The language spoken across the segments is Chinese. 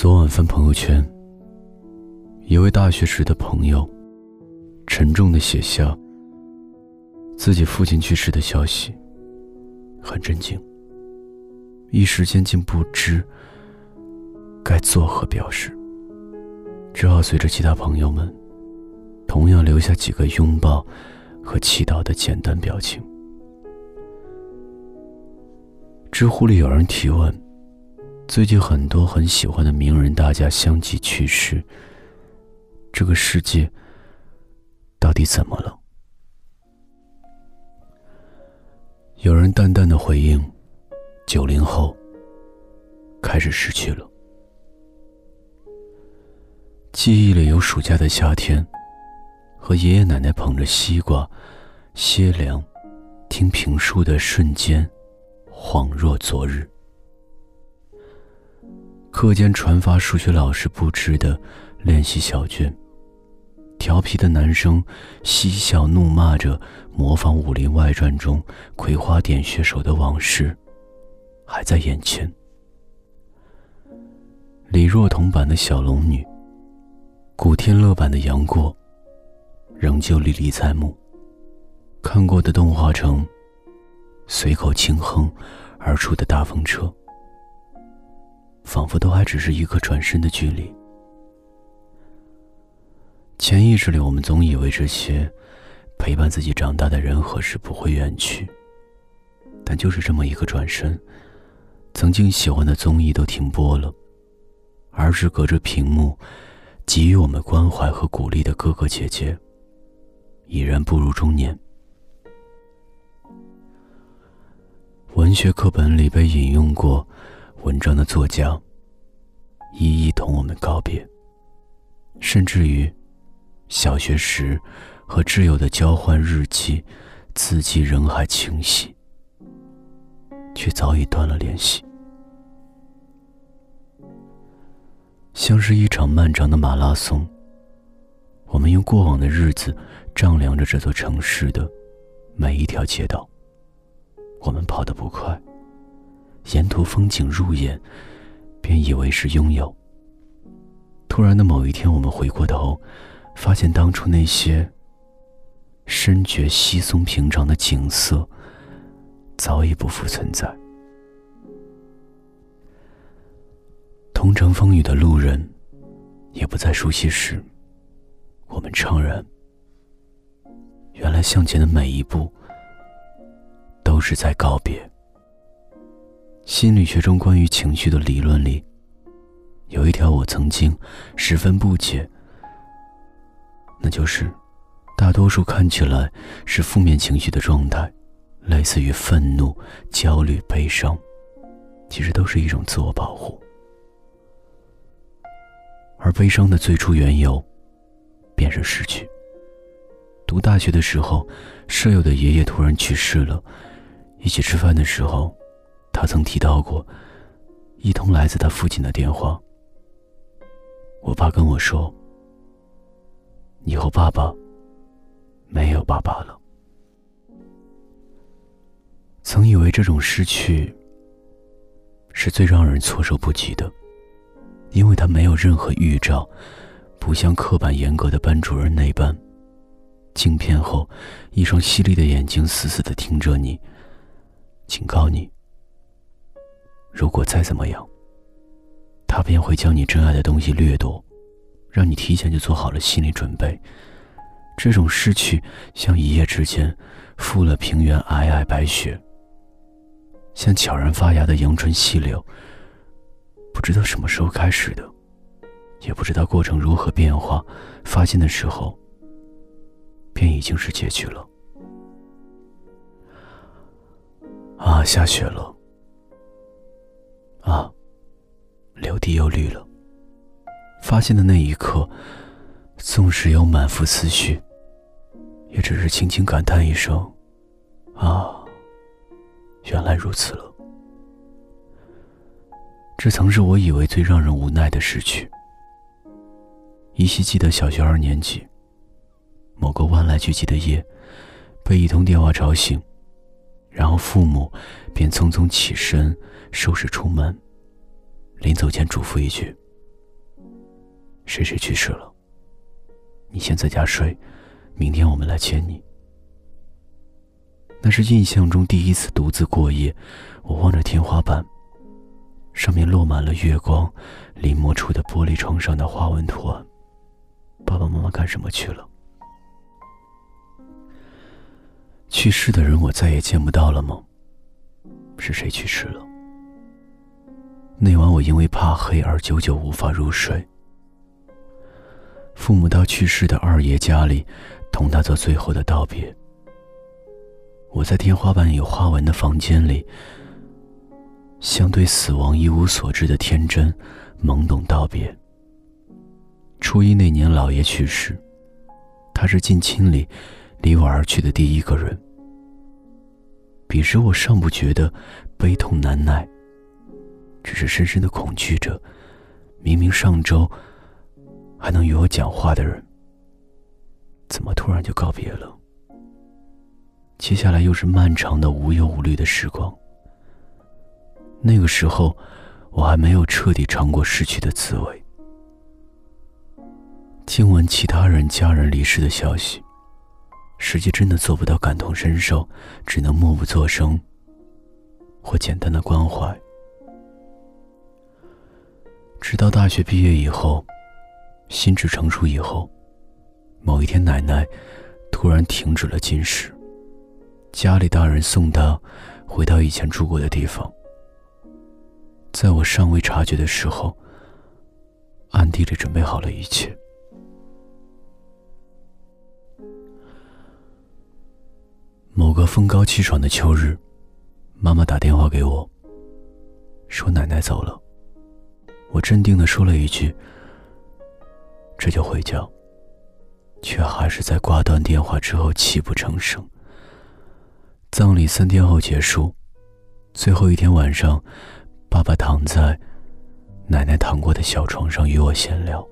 昨晚翻朋友圈，一位大学时的朋友，沉重的写下自己父亲去世的消息，很震惊。一时间竟不知该作何表示，只好随着其他朋友们，同样留下几个拥抱和祈祷的简单表情。知乎里有人提问：最近很多很喜欢的名人大家相继去世，这个世界到底怎么了？有人淡淡的回应：九零后开始失去了。记忆里有暑假的夏天，和爷爷奶奶捧着西瓜歇凉、听评书的瞬间。恍若昨日。课间传发数学老师布置的练习小卷，调皮的男生嬉笑怒骂着模仿《武林外传》中葵花点穴手的往事，还在眼前。李若彤版的小龙女，古天乐版的杨过，仍旧历历在目。看过的动画城。随口轻哼而出的大风车，仿佛都还只是一个转身的距离。潜意识里，我们总以为这些陪伴自己长大的人和事不会远去，但就是这么一个转身，曾经喜欢的综艺都停播了，而是隔着屏幕给予我们关怀和鼓励的哥哥姐姐，已然步入中年。文学课本里被引用过文章的作家，一一同我们告别。甚至于，小学时和挚友的交换日记，字迹仍还清晰，却早已断了联系。像是一场漫长的马拉松，我们用过往的日子丈量着这座城市的每一条街道。我们跑得不快，沿途风景入眼，便以为是拥有。突然的某一天，我们回过头，发现当初那些深觉稀松平常的景色，早已不复存在。同城风雨的路人，也不再熟悉时，我们怅然。原来向前的每一步。都是在告别。心理学中关于情绪的理论里，有一条我曾经十分不解，那就是，大多数看起来是负面情绪的状态，类似于愤怒、焦虑、悲伤，其实都是一种自我保护。而悲伤的最初缘由，便是失去。读大学的时候，舍友的爷爷突然去世了。一起吃饭的时候，他曾提到过一通来自他父亲的电话。我爸跟我说：“以后爸爸没有爸爸了。”曾以为这种失去是最让人措手不及的，因为他没有任何预兆，不像刻板严格的班主任那般，镜片后一双犀利的眼睛死死的盯着你。警告你，如果再怎么样，他便会将你珍爱的东西掠夺，让你提前就做好了心理准备。这种失去像一夜之间覆了平原皑皑白雪，像悄然发芽的阳春细柳，不知道什么时候开始的，也不知道过程如何变化，发现的时候，便已经是结局了。啊，下雪了！啊，柳地又绿了。发现的那一刻，纵使有满腹思绪，也只是轻轻感叹一声：“啊，原来如此了。”这曾是我以为最让人无奈的失去。依稀记得小学二年级，某个万籁俱寂的夜，被一通电话吵醒。然后父母便匆匆起身收拾出门，临走前嘱咐一句：“谁谁去世了。你先在家睡，明天我们来接你。”那是印象中第一次独自过夜，我望着天花板，上面落满了月光，临摹出的玻璃窗上的花纹图案。爸爸妈妈干什么去了？去世的人我再也见不到了吗？是谁去世了？那晚我因为怕黑而久久无法入睡。父母到去世的二爷家里，同他做最后的道别。我在天花板有花纹的房间里，像对死亡一无所知的天真、懵懂道别。初一那年，老爷去世，他是近亲里离我而去的第一个人。彼时我尚不觉得悲痛难耐，只是深深的恐惧着，明明上周还能与我讲话的人，怎么突然就告别了？接下来又是漫长的无忧无虑的时光。那个时候，我还没有彻底尝过失去的滋味。听闻其他人家人离世的消息，实际真的做不到感同身受，只能默不作声，或简单的关怀。直到大学毕业以后，心智成熟以后，某一天，奶奶突然停止了进食。家里大人送她回到以前住过的地方，在我尚未察觉的时候，暗地里准备好了一切。个风高气爽的秋日，妈妈打电话给我，说奶奶走了。我镇定的说了一句：“这就回家。”却还是在挂断电话之后泣不成声。葬礼三天后结束，最后一天晚上，爸爸躺在奶奶躺过的小床上与我闲聊。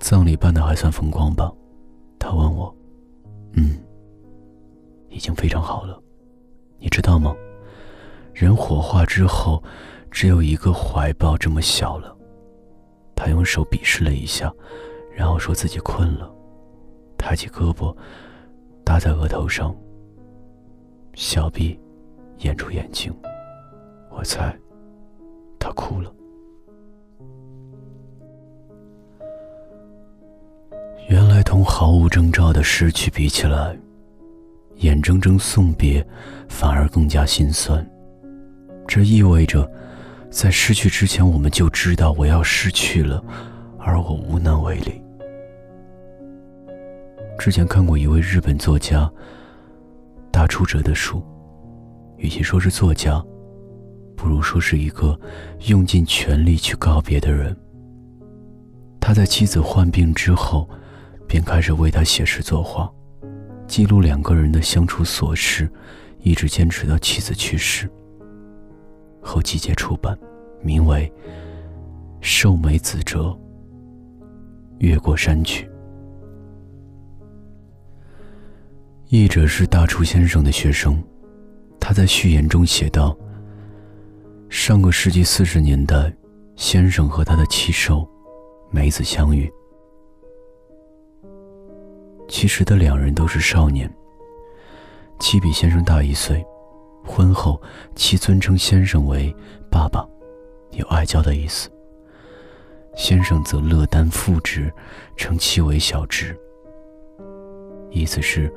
葬礼办的还算风光吧？他问我。嗯，已经非常好了。你知道吗？人火化之后，只有一个怀抱这么小了。他用手比试了一下，然后说自己困了，抬起胳膊。搭在额头上，小臂掩住眼睛。我猜，他哭了。原来，同毫无征兆的失去比起来，眼睁睁送别反而更加心酸。这意味着，在失去之前，我们就知道我要失去了，而我无能为力。之前看过一位日本作家大出哲的书，与其说是作家，不如说是一个用尽全力去告别的人。他在妻子患病之后，便开始为他写诗作画，记录两个人的相处琐事，一直坚持到妻子去世后，集结出版，名为《寿梅子折越过山去》。译者是大厨先生的学生，他在序言中写道：“上个世纪四十年代，先生和他的妻寿梅子相遇。其实的两人都是少年。妻比先生大一岁，婚后妻尊称先生为爸爸，有爱娇的意思。先生则乐担父职，称妻为小侄，意思是。”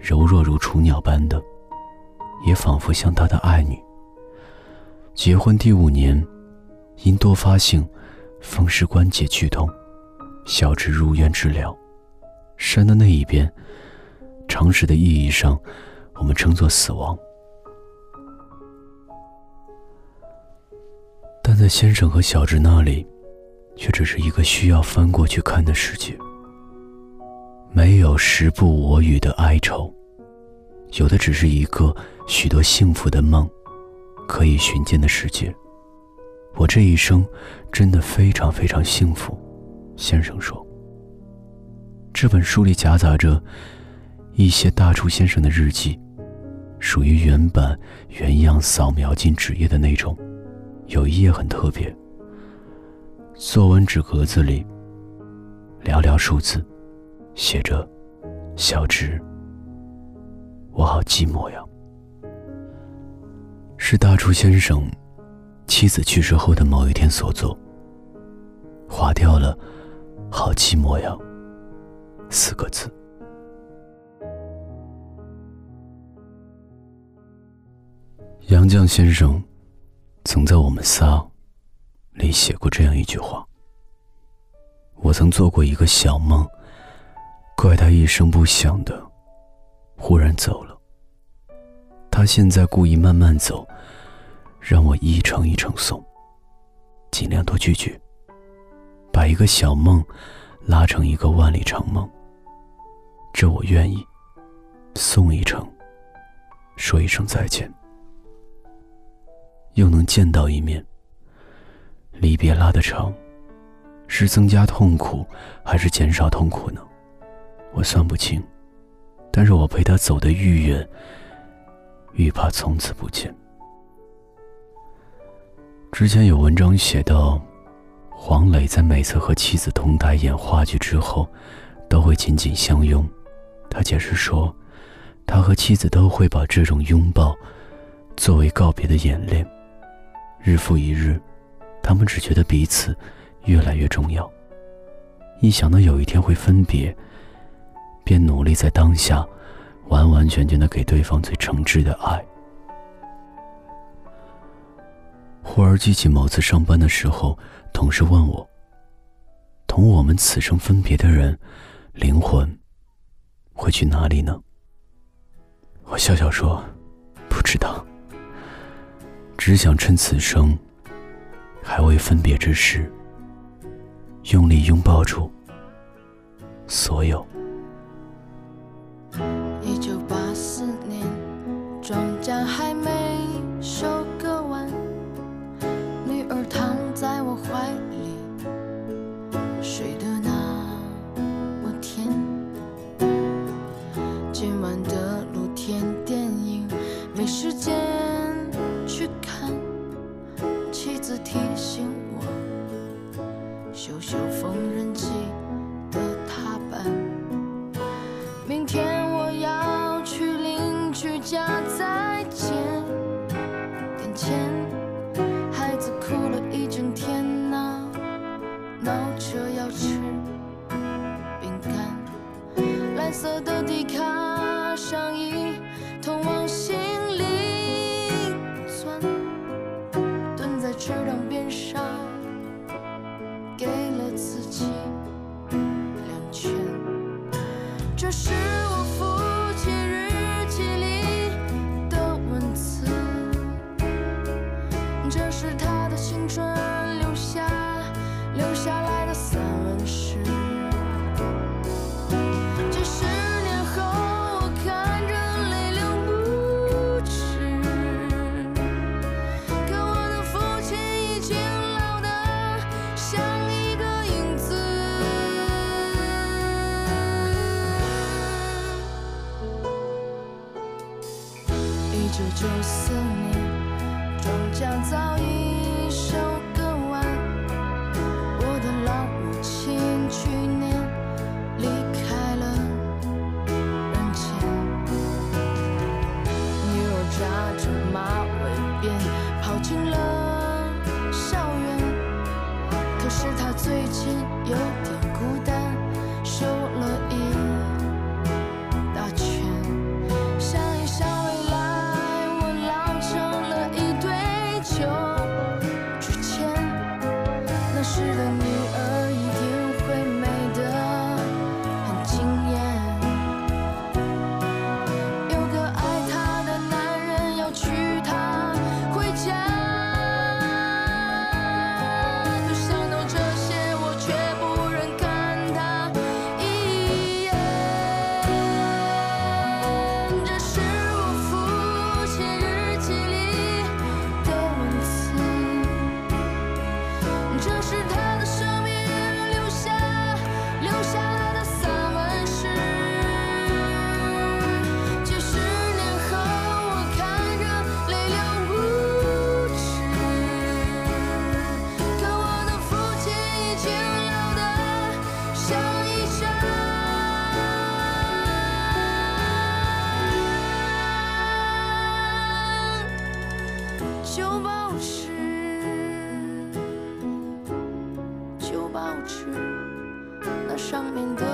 柔弱如雏鸟般的，也仿佛像他的爱女。结婚第五年，因多发性风湿关节剧痛，小侄入院治疗。山的那一边，常识的意义上，我们称作死亡。但在先生和小侄那里，却只是一个需要翻过去看的世界。没有时不我与的哀愁，有的只是一个许多幸福的梦，可以寻见的世界。我这一生真的非常非常幸福，先生说。这本书里夹杂着一些大厨先生的日记，属于原版原样扫描进纸页的那种，有一页很特别，作文纸格子里，寥寥数字，写着“小直”，我好寂寞呀。是大厨先生妻子去世后的某一天所作，划掉了“好寂寞呀”四个字。杨绛先生曾在我们仨里写过这样一句话：“我曾做过一个小梦，怪他一声不响的忽然走了。他现在故意慢慢走。”让我一程一程送，尽量多拒绝，把一个小梦拉成一个万里长梦。这我愿意。送一程，说一声再见，又能见到一面。离别拉得长，是增加痛苦还是减少痛苦呢？我算不清，但是我陪他走得愈远，愈怕从此不见。之前有文章写到，黄磊在每次和妻子同台演话剧之后，都会紧紧相拥。他解释说，他和妻子都会把这种拥抱作为告别的演练。日复一日，他们只觉得彼此越来越重要。一想到有一天会分别，便努力在当下完完全全的给对方最诚挚的爱。忽而记起某次上班的时候，同事问我：“同我们此生分别的人，灵魂会去哪里呢？”我笑笑说：“不知道，只想趁此生还未分别之时，用力拥抱住所有。”前这是他的青春留下留下来终将早已就保持，就保持那上面的